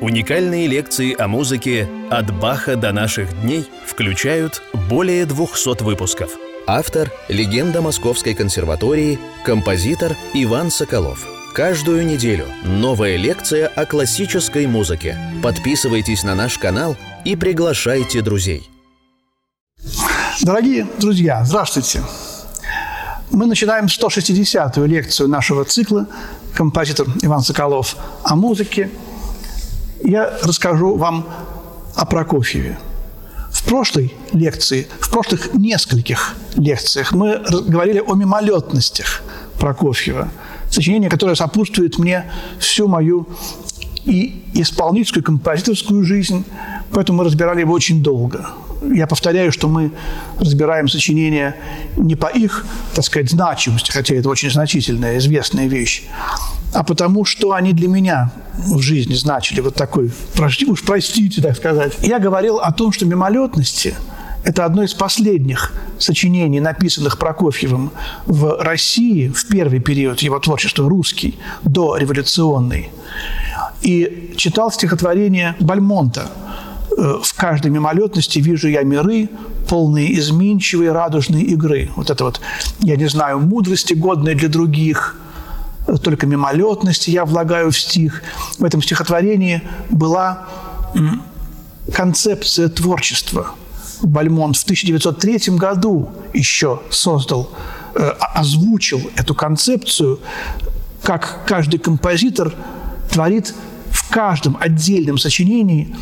Уникальные лекции о музыке «От Баха до наших дней» включают более 200 выпусков. Автор – легенда Московской консерватории, композитор Иван Соколов. Каждую неделю новая лекция о классической музыке. Подписывайтесь на наш канал и приглашайте друзей. Дорогие друзья, здравствуйте! Мы начинаем 160-ю лекцию нашего цикла «Композитор Иван Соколов о музыке», я расскажу вам о Прокофьеве. В прошлой лекции, в прошлых нескольких лекциях мы говорили о мимолетностях Прокофьева, сочинение, которое сопутствует мне всю мою и исполнительскую, и композиторскую жизнь, поэтому мы разбирали его очень долго. Я повторяю, что мы разбираем сочинения не по их, так сказать, значимости, хотя это очень значительная, известная вещь, а потому что они для меня в жизни значили вот такой, прости, уж простите, так сказать. Я говорил о том, что мимолетности – это одно из последних сочинений, написанных Прокофьевым в России в первый период его творчества, русский, до революционный. И читал стихотворение Бальмонта э, «В каждой мимолетности вижу я миры, полные изменчивой радужной игры». Вот это вот, я не знаю, мудрости, годные для других – только мимолетности я влагаю в стих. В этом стихотворении была концепция творчества. Бальмонт в 1903 году еще создал, э, озвучил эту концепцию, как каждый композитор творит в каждом отдельном сочинении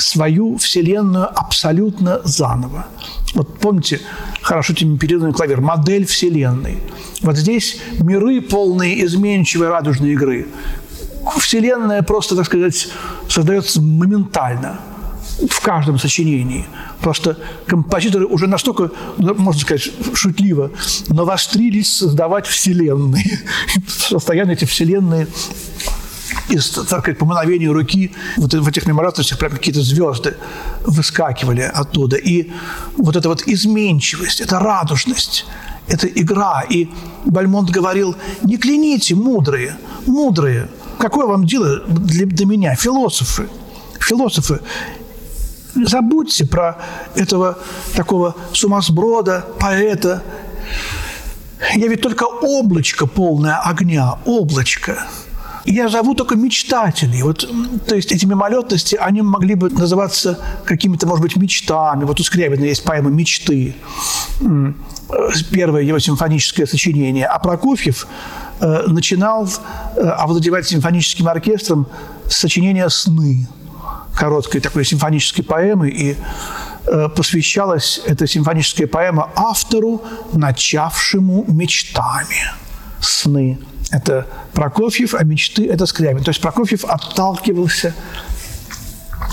свою вселенную абсолютно заново. Вот помните, хорошо темперированный клавир, модель вселенной. Вот здесь миры полные изменчивой радужной игры. Вселенная просто, так сказать, создается моментально в каждом сочинении. Просто композиторы уже настолько, ну, можно сказать, шутливо, навострились создавать вселенные. Постоянно эти вселенные из, так сказать, по мановению руки вот в этих меморациях прям какие-то звезды выскакивали оттуда. И вот эта вот изменчивость, эта радужность, это игра. И Бальмонт говорил, не кляните, мудрые, мудрые. Какое вам дело для, для меня, философы? Философы, забудьте про этого такого сумасброда, поэта. Я ведь только облачко полное огня, облачко – я зову только мечтателей. Вот, то есть эти мимолетности, они могли бы называться какими-то, может быть, мечтами. Вот у Скрябина есть поэма «Мечты», первое его симфоническое сочинение. А Прокофьев э, начинал э, овладевать симфоническим оркестром с сочинения «Сны», короткой такой симфонической поэмы, и э, посвящалась эта симфоническая поэма автору, начавшему мечтами сны это Прокофьев, а мечты – это Скрябин. То есть Прокофьев отталкивался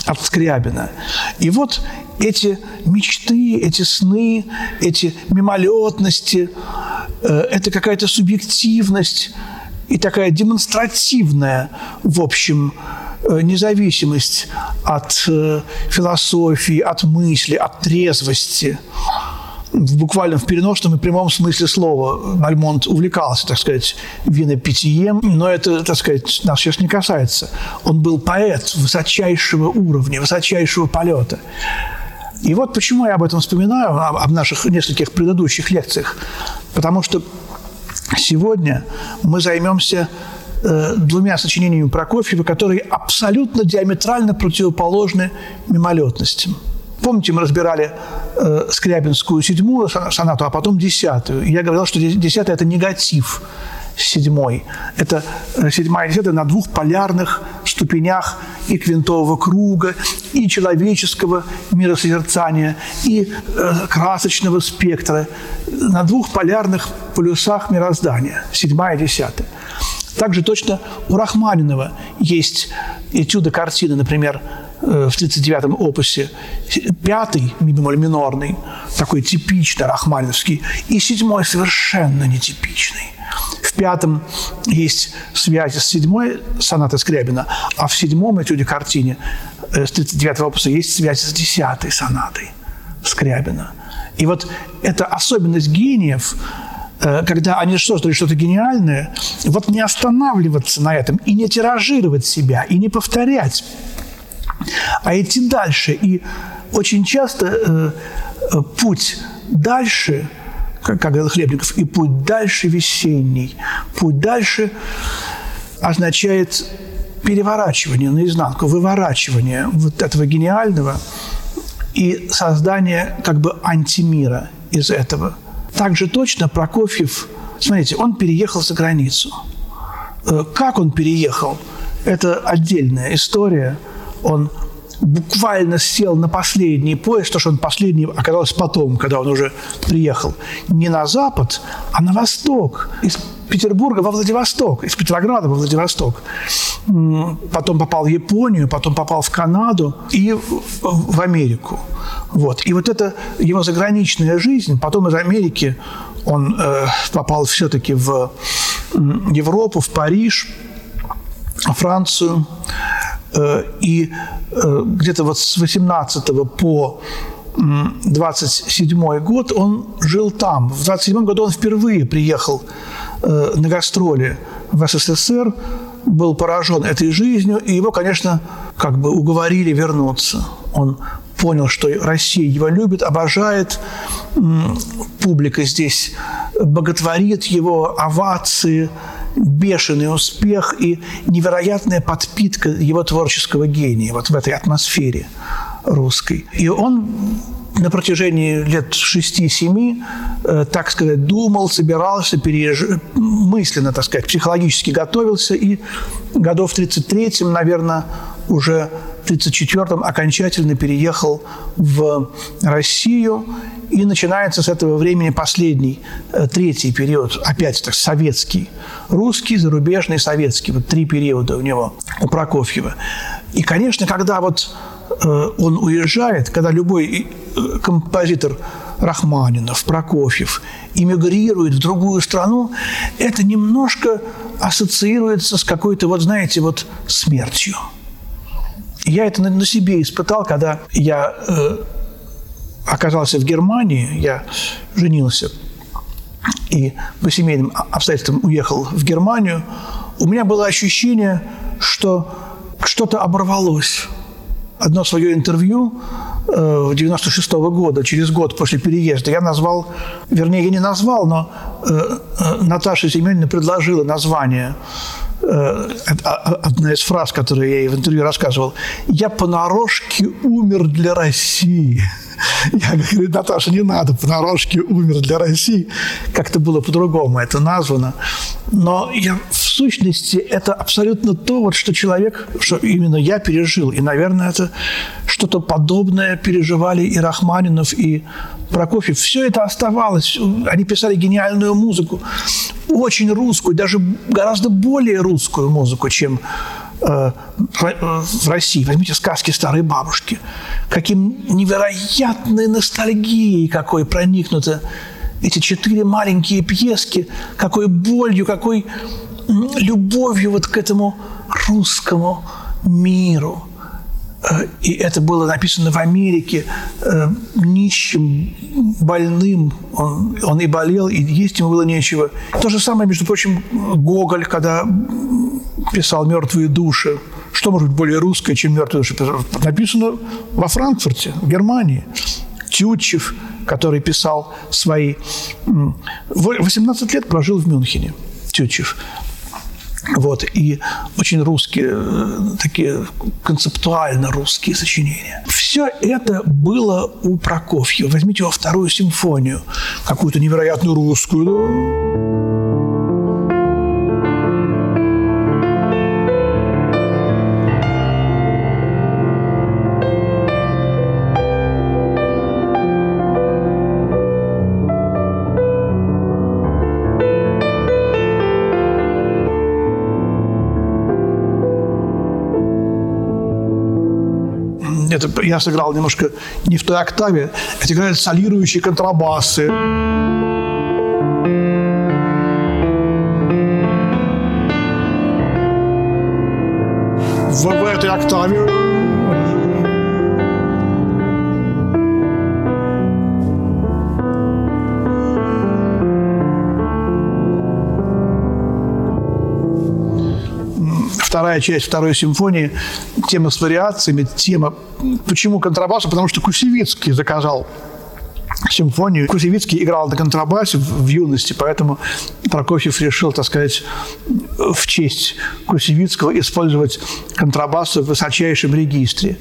от Скрябина. И вот эти мечты, эти сны, эти мимолетности, э, это какая-то субъективность и такая демонстративная, в общем, э, независимость от э, философии, от мысли, от трезвости – в буквально в переносном и прямом смысле слова Бальмонт увлекался, так сказать, винопитием, но это, так сказать, нас сейчас не касается. Он был поэт высочайшего уровня, высочайшего полета. И вот почему я об этом вспоминаю, об наших нескольких предыдущих лекциях. Потому что сегодня мы займемся э, двумя сочинениями Прокофьева, которые абсолютно диаметрально противоположны мимолетностям – Помните, мы разбирали э, Скрябинскую седьмую сонату, а потом десятую. Я говорил, что десятая – это негатив седьмой. Это э, седьмая и десятая на двух полярных ступенях и квинтового круга, и человеческого миросозерцания, и э, красочного спектра. На двух полярных полюсах мироздания. Седьмая и десятая. Также точно у Рахманинова есть этюды картины, например, в 39-м опусе, пятый бемоль минорный, такой типичный рахманиновский, и седьмой совершенно нетипичный. В пятом есть связь с седьмой сонатой Скрябина, а в седьмом этюде картине э, с 39-го опуса есть связь с десятой сонатой Скрябина. И вот эта особенность гениев, э, когда они создали что-то гениальное, вот не останавливаться на этом и не тиражировать себя, и не повторять а идти дальше. И очень часто э, э, путь дальше, как, как говорил Хлебников, и путь дальше весенний, путь дальше означает переворачивание наизнанку, выворачивание вот этого гениального и создание как бы антимира из этого. Также точно Прокофьев, смотрите, он переехал за границу. Э, как он переехал? Это отдельная история. Он буквально сел на последний поезд, то, что он последний оказался потом, когда он уже приехал, не на запад, а на восток, из Петербурга во Владивосток, из Петрограда во Владивосток. Потом попал в Японию, потом попал в Канаду и в Америку. Вот. И вот эта его заграничная жизнь, потом из Америки он э, попал все-таки в Европу, в Париж, Францию. Э, и э, где-то вот с 18 по 27 год он жил там. В 27 году он впервые приехал э, на гастроли в СССР, был поражен этой жизнью, и его, конечно, как бы уговорили вернуться. Он понял, что Россия его любит, обожает, публика здесь боготворит его, овации, бешеный успех и невероятная подпитка его творческого гения вот в этой атмосфере русской. И он на протяжении лет 6-7, э, так сказать, думал, собирался, переезж... мысленно, так сказать, психологически готовился, и годов в 33-м, наверное, уже в 34-м окончательно переехал в Россию, и начинается с этого времени последний, э, третий период, опять так, советский. Русский, зарубежный, советский. Вот три периода у него, у Прокофьева. И, конечно, когда вот Э, он уезжает, когда любой э, композитор Рахманинов, Прокофьев эмигрирует в другую страну, это немножко ассоциируется с какой-то, вот знаете, вот смертью. Я это на себе испытал, когда я э, оказался в Германии, я женился и по семейным обстоятельствам уехал в Германию, у меня было ощущение, что что-то оборвалось. Одно свое интервью 96 -го года, через год после переезда, я назвал, вернее, я не назвал, но э, э, Наташа Семеновна предложила название. э, одна из фраз, которые я ей в интервью рассказывал. «Я понарошке умер для России». Я говорю, Наташа, не надо, понарошке умер для России. Как-то было по-другому это названо. Но я, в сущности, это абсолютно то, вот, что человек, что именно я пережил. И, наверное, это что-то подобное переживали и Рахманинов, и Прокофьев. Все это оставалось. Они писали гениальную музыку, очень русскую, даже гораздо более русскую музыку, чем в России. Возьмите сказки старой бабушки. Каким невероятной ностальгией какой проникнуты эти четыре маленькие пьески, какой болью, какой любовью вот к этому русскому миру. И это было написано в Америке э, нищим, больным. Он, он и болел, и есть ему было нечего. То же самое, между прочим, Гоголь, когда писал «Мертвые души». Что может быть более русское, чем «Мертвые души»? Написано во Франкфурте, в Германии. Тютчев, который писал свои... 18 лет прожил в Мюнхене, Тютчев. Вот, и очень русские, э, такие концептуально русские сочинения. Все это было у Прокофьева. Возьмите его вторую симфонию, какую-то невероятную русскую. Это я сыграл немножко не в той октаве, это играют солирующие контрабасы. В, в этой октаве вторая часть второй симфонии, тема с вариациями, тема... Почему контрабаса? Потому что Кусевицкий заказал симфонию. Кусевицкий играл на контрабасе в, юности, поэтому Прокофьев решил, так сказать, в честь Кусевицкого использовать контрабас в высочайшем регистре.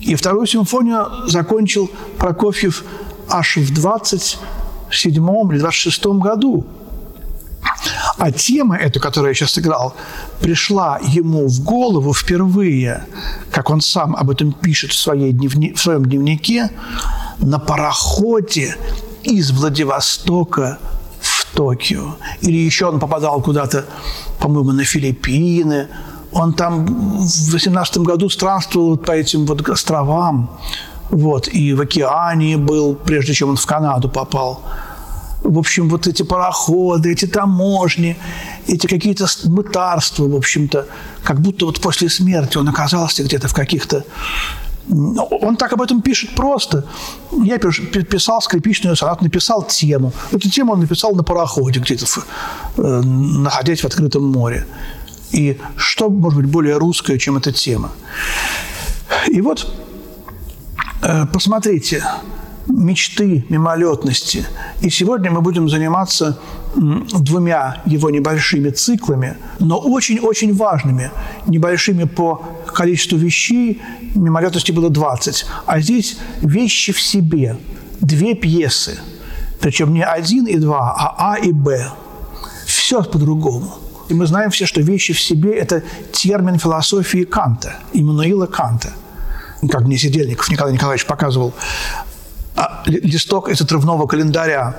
И вторую симфонию закончил Прокофьев аж в 27 или 26 году. А тема эта, которую я сейчас играл, пришла ему в голову впервые, как он сам об этом пишет в, своей дневни... в своем дневнике, на пароходе из Владивостока в Токио. Или еще он попадал куда-то, по-моему, на Филиппины. Он там в 18 году странствовал по этим вот островам. Вот, и в океане был, прежде чем он в Канаду попал. В общем, вот эти пароходы, эти таможни, эти какие-то мытарства, в общем-то, как будто вот после смерти он оказался где-то в каких-то он так об этом пишет просто. Я писал скрипичную сонату, написал тему. Эту тему он написал на пароходе где-то, э, находясь в открытом море. И что может быть более русское, чем эта тема? И вот э, посмотрите, мечты, мимолетности. И сегодня мы будем заниматься двумя его небольшими циклами, но очень-очень важными, небольшими по количеству вещей, мимолетности было 20, а здесь вещи в себе, две пьесы, причем не один и два, а А и Б. Все по-другому. И мы знаем все, что вещи в себе – это термин философии Канта, Иммануила Канта. Как мне Сидельников Николай Николаевич показывал листок из отрывного календаря.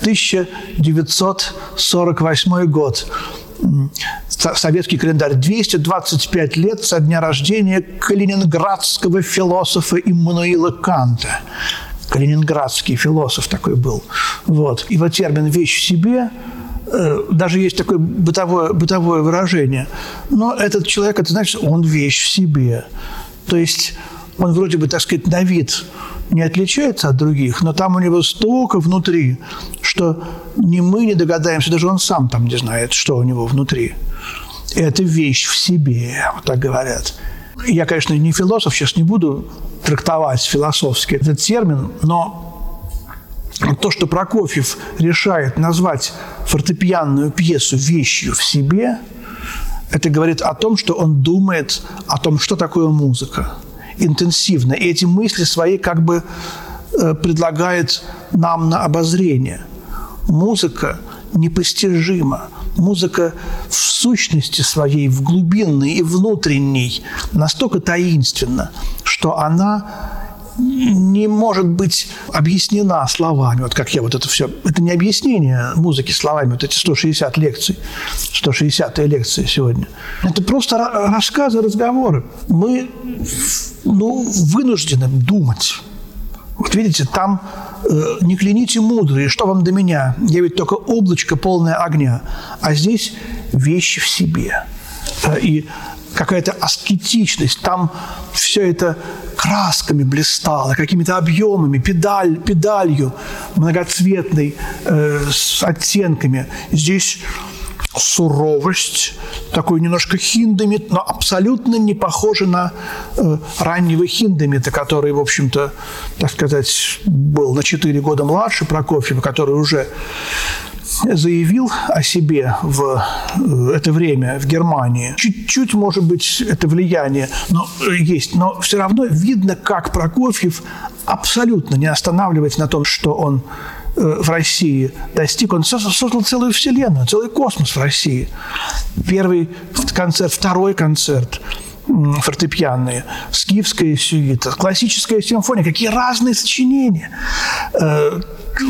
1948 год. Советский календарь. 225 лет со дня рождения калининградского философа Иммануила Канта. Калининградский философ такой был. Вот. Вот термин «вещь в себе» э, даже есть такое бытовое, бытовое выражение. Но этот человек, это значит, он вещь в себе. То есть он вроде бы, так сказать, на вид не отличается от других, но там у него столько внутри, что ни мы не догадаемся, даже он сам там не знает, что у него внутри. Это вещь в себе, вот так говорят. Я, конечно, не философ, сейчас не буду трактовать философски этот термин, но то, что Прокофьев решает назвать фортепианную пьесу вещью в себе, это говорит о том, что он думает о том, что такое музыка – интенсивно. И эти мысли свои как бы э, предлагает нам на обозрение. Музыка непостижима. Музыка в сущности своей, в глубинной и внутренней, настолько таинственна, что она не может быть объяснена словами. Вот как я вот это все... Это не объяснение музыки словами, вот эти 160 лекций, 160 лекции сегодня. Это просто рассказы, разговоры. Мы ну, вынуждены думать. Вот видите, там э, не кляните мудрые, что вам до меня? Я ведь только облачко полное огня. А здесь вещи в себе. И какая-то аскетичность. Там все это красками блистало, какими-то объемами, педаль, педалью многоцветной, э, с оттенками. Здесь суровость, такой немножко хиндемит, но абсолютно не похоже на э, раннего хиндемита, который, в общем-то, так сказать, был на 4 года младше Прокофьева, который уже заявил о себе в э, это время в Германии. Чуть-чуть, может быть, это влияние но, э, есть, но все равно видно, как Прокофьев абсолютно не останавливается на том, что он э, в России достиг, он создал целую вселенную, целый космос в России. Первый концерт, второй концерт фортепианные, скифская сюита, классическая симфония, какие разные сочинения.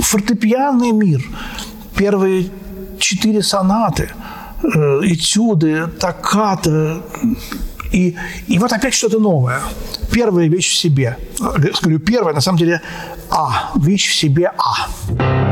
Фортепианный мир – первые четыре сонаты, э, этюды, токкаты, и, и вот опять что-то новое. Первая вещь в себе. Говорю, первая, на самом деле, А. Вещь в себе А.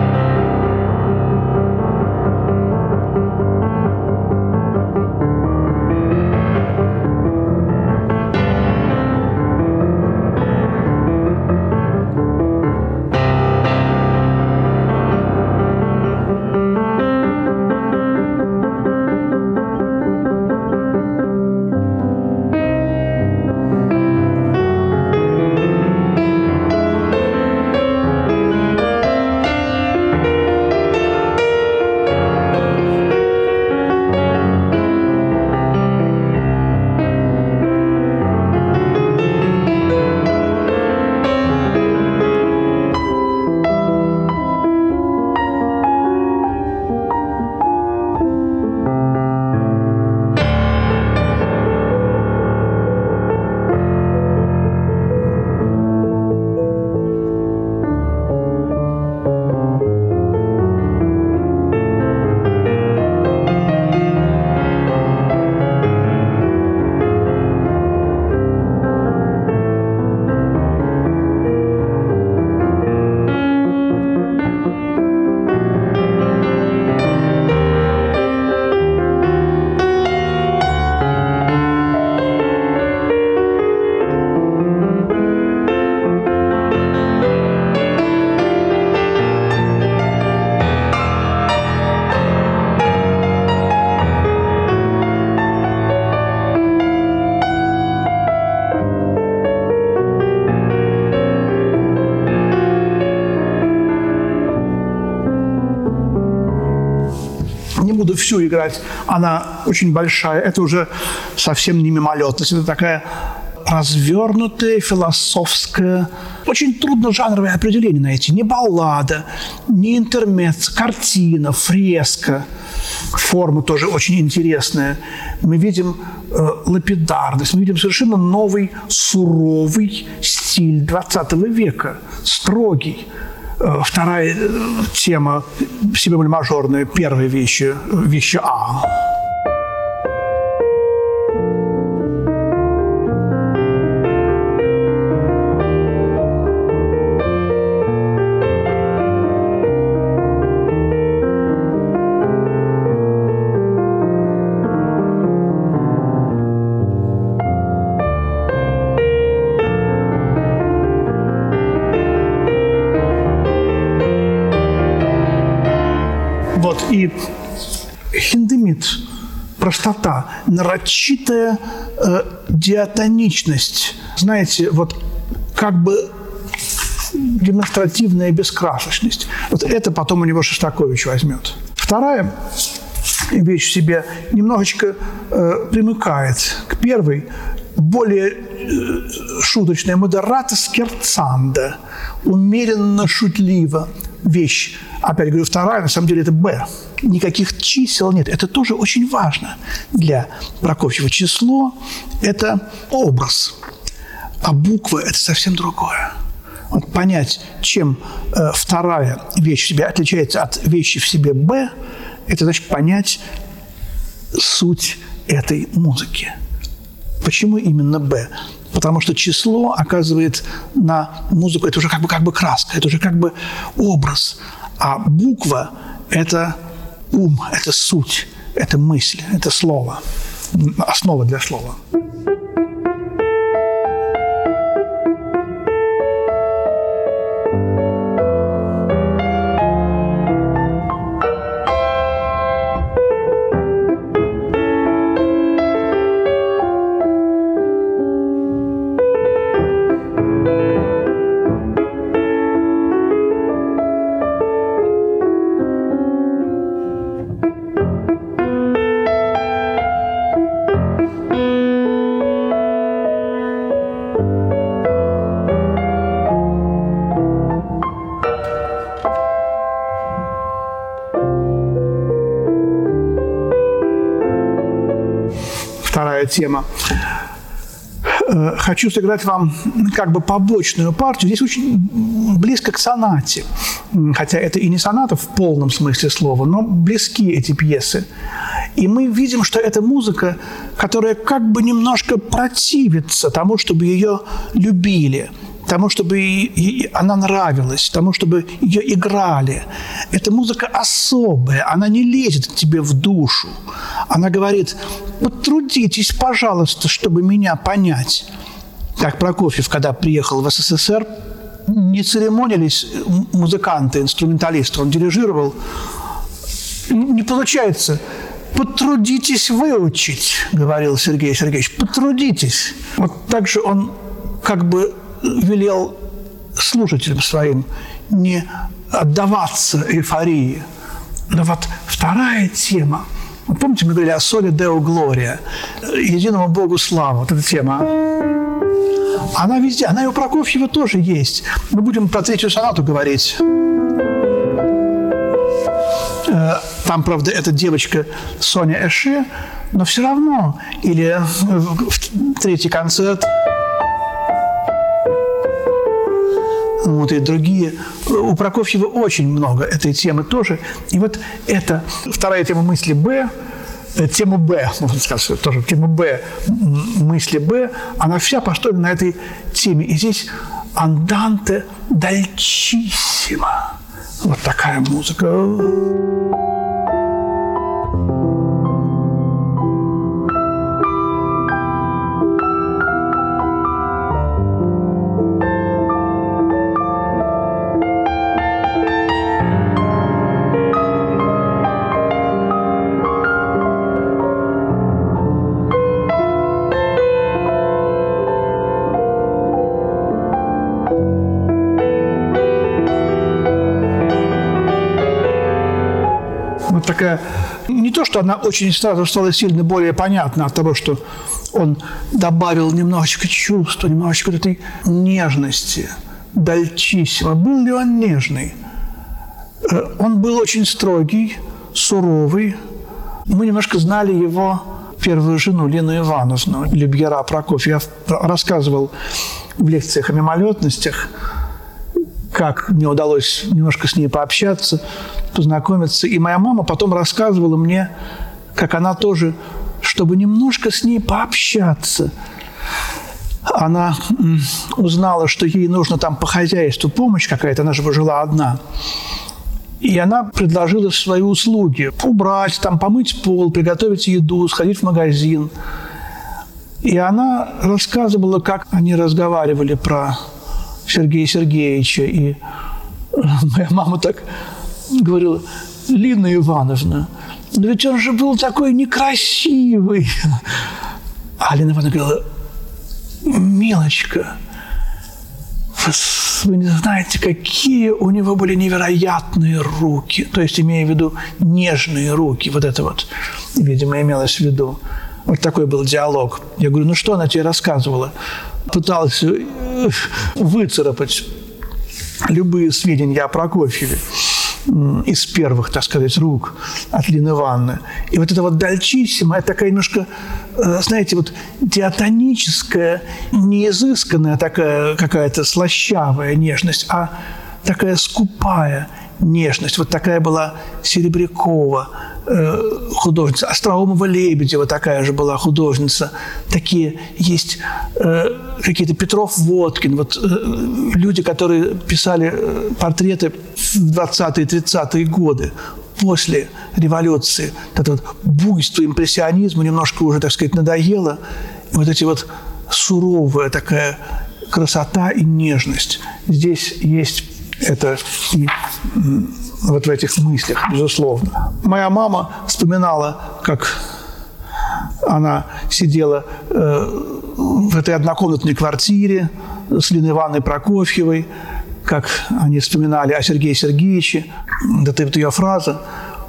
играть, она очень большая. Это уже совсем не мимолетность. Это такая развернутое, философское, очень трудно жанровое определение найти. Не баллада, не интермец, картина, фреска. Форма тоже очень интересная. Мы видим э, лапидарность, мы видим совершенно новый, суровый стиль 20 века, строгий. Э, вторая э, тема, себе мажорная, первая вещи, вещи А. хиндемит, простота, нарочитая э, диатоничность. Знаете, вот как бы демонстративная бескрасочность. Вот это потом у него Шостакович возьмет. Вторая вещь в себе немножечко э, примыкает к первой, более э, шуточная модерата скерцанда, умеренно шутливо вещь. Опять говорю, вторая, на самом деле это «Б». Никаких чисел нет. Это тоже очень важно для Прокофьева. Число – это образ, а буква – это совсем другое. Вот понять, чем э, вторая вещь в себе отличается от вещи в себе «Б», это значит понять суть этой музыки. Почему именно «Б»? Потому что число оказывает на музыку, это уже как бы, как бы краска, это уже как бы образ. А буква – это ум, это суть, это мысль, это слово, основа для слова. Тема. Э, хочу сыграть вам как бы побочную партию. Здесь очень близко к сонате. Хотя это и не соната в полном смысле слова, но близки эти пьесы. И мы видим, что это музыка, которая как бы немножко противится тому, чтобы ее любили – тому, чтобы она нравилась, тому, чтобы ее играли. Эта музыка особая, она не лезет тебе в душу. Она говорит, потрудитесь, пожалуйста, чтобы меня понять. Как Прокофьев, когда приехал в СССР, не церемонились музыканты, инструменталисты, он дирижировал. Не получается. Потрудитесь выучить, говорил Сергей Сергеевич, потрудитесь. Вот так же он как бы велел слушателям своим не отдаваться эйфории. Но вот вторая тема. Вот помните, мы говорили о соли Део Глория, единому Богу слава, вот эта тема. Она везде, она и у Прокофьева тоже есть. Мы будем про третью сонату говорить. Э, там, правда, эта девочка Соня Эше, но все равно. Или третий концерт – вот, и другие. У Прокофьева очень много этой темы тоже. И вот это вторая тема мысли «Б», э, тему «Б», можно сказать, тоже тема «Б», мысли «Б», она вся построена на этой теме. И здесь «Анданте дальчиссимо». Вот такая музыка. Что она очень сразу стала сильно более понятна от того, что он добавил немножечко чувства, немножечко этой нежности, дальчиссимо. Был ли он нежный? Э, он был очень строгий, суровый. Мы немножко знали его первую жену Лену Ивановну, Любьера Прокофьев. Я рассказывал в лекциях о мимолетностях, как мне удалось немножко с ней пообщаться, познакомиться. И моя мама потом рассказывала мне, как она тоже, чтобы немножко с ней пообщаться, она узнала, что ей нужно там по хозяйству помощь какая-то, она же жила одна. И она предложила свои услуги. Убрать, там, помыть пол, приготовить еду, сходить в магазин. И она рассказывала, как они разговаривали про Сергея Сергеевича. И моя мама так говорила, Лина Ивановна, но ведь он же был такой некрасивый. А Лина Ивановна говорила, Милочка, вы не знаете, какие у него были невероятные руки. То есть, имея в виду нежные руки. Вот это вот, видимо, имелось в виду. Вот такой был диалог. Я говорю, ну что она тебе рассказывала? Пыталась э, выцарапать любые сведения о Прокофьеве из первых, так сказать, рук от Лины Ивановны. И вот это вот дальчиссимо, это такая немножко, э, знаете, вот диатоническая, неизысканная такая какая-то слащавая нежность, а такая скупая нежность. Вот такая была Серебрякова, э, художница, Остроумова-Лебедева такая же была художница. Такие есть э, какие-то Петров-Водкин, вот э, люди, которые писали э, портреты в 20-е, 30-е годы после революции. Это вот буйство импрессионизма немножко уже, так сказать, надоело. И вот эти вот суровая такая красота и нежность. Здесь есть это вот в этих мыслях, безусловно. Моя мама вспоминала, как она сидела э, в этой однокомнатной квартире с Линой Ивановной Прокофьевой, как они вспоминали о Сергее Сергеевиче. Это вот ее фраза.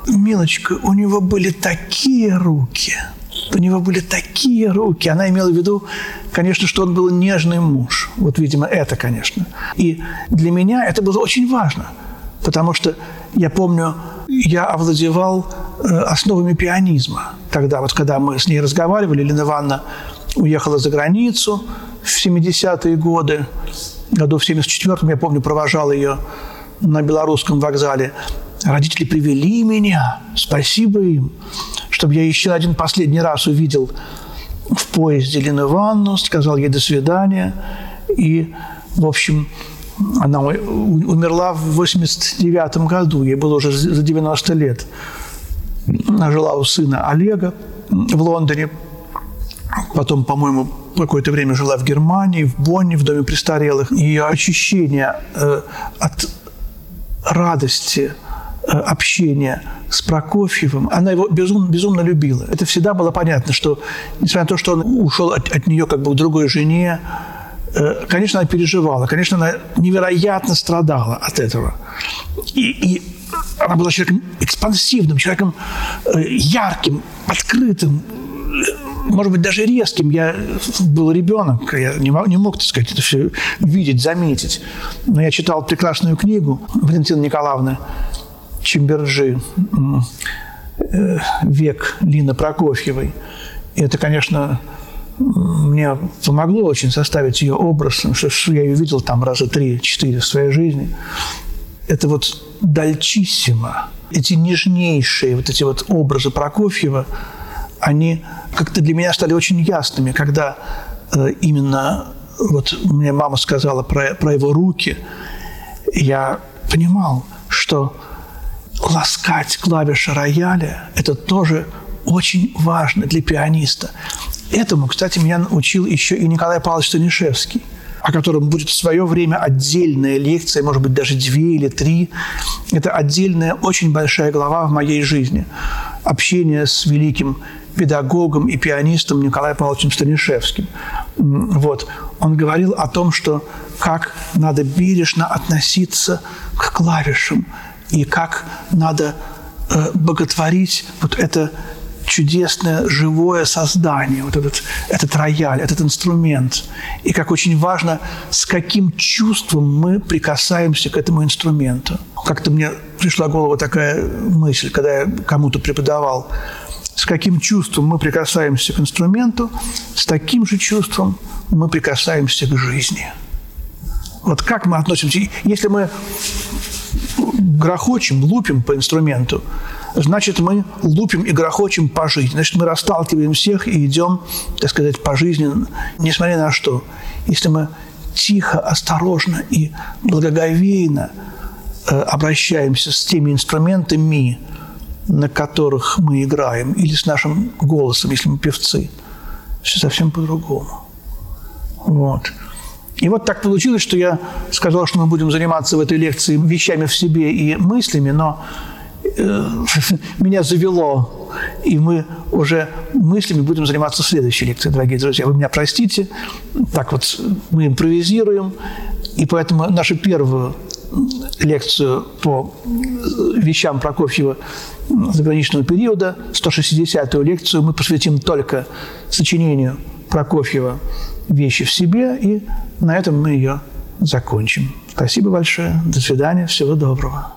«Милочка, у него были такие руки, у него были такие руки. Она имела в виду, конечно, что он был нежный муж. Вот, видимо, это, конечно. И для меня это было очень важно, потому что я помню, я овладевал э, основами пианизма. Тогда, вот когда мы с ней разговаривали, Лена Ивановна уехала за границу в 70-е годы. Году в 74-м, я помню, провожал ее на белорусском вокзале. Родители привели меня, спасибо им чтобы я еще один последний раз увидел в поезде Лену Ивановну, сказал ей «до свидания». И, в общем, она умерла в 89 году, ей было уже за 90 лет. Она жила у сына Олега в Лондоне, потом, по-моему, какое-то время жила в Германии, в Бонне, в доме престарелых. Ее очищение э, от радости – Э, общения с Прокофьевым, она его безумно, безумно любила. Это всегда было понятно, что, несмотря на то, что он ушел от, от нее как бы к другой жене, э, конечно, она переживала, конечно, она невероятно страдала от этого. И, и она была человеком экспансивным, человеком э, ярким, открытым, может быть, даже резким. Я был ребенок, я не мог, не мог, так сказать, это все видеть, заметить. Но я читал прекрасную книгу Валентины Николаевны Чемберджи э, «Век» Лины Прокофьевой. И это, конечно, мне помогло очень составить ее образ, что я ее видел там раза три-четыре в своей жизни. Это вот дальчиссимо, эти нежнейшие вот эти вот образы Прокофьева, они как-то для меня стали очень ясными, когда э, именно вот мне мама сказала про, про его руки, я понимал, что ласкать клавиши рояля – это тоже очень важно для пианиста. Этому, кстати, меня научил еще и Николай Павлович Станишевский, о котором будет в свое время отдельная лекция, может быть, даже две или три. Это отдельная, очень большая глава в моей жизни. Общение с великим педагогом и пианистом Николаем Павловичем Станишевским. Вот. Он говорил о том, что как надо бережно относиться к клавишам – и как надо э, боготворить вот это чудесное живое создание, вот этот, этот рояль, этот инструмент. И как очень важно, с каким чувством мы прикасаемся к этому инструменту. Как-то мне пришла в голову такая мысль, когда я кому-то преподавал, с каким чувством мы прикасаемся к инструменту, с таким же чувством мы прикасаемся к жизни. Вот как мы относимся? Если мы грохочем, лупим по инструменту, значит, мы лупим и грохочем по жизни. Значит, мы расталкиваем всех и идем, так сказать, по жизни, несмотря на что. Если мы тихо, осторожно и благоговейно э, обращаемся с теми инструментами, на которых мы играем, или с нашим голосом, если мы певцы, все совсем по-другому. Вот. И вот так получилось, что я сказал, что мы будем заниматься в этой лекции вещами в себе и мыслями, но э, меня завело, и мы уже мыслями будем заниматься в следующей лекции, дорогие друзья. Вы меня простите, так вот мы импровизируем, и поэтому нашу первую лекцию по вещам Прокофьева заграничного периода, 160-ю лекцию, мы посвятим только сочинению Прокофьева «Вещи в себе», и на этом мы ее закончим. Спасибо большое. До свидания. Всего доброго.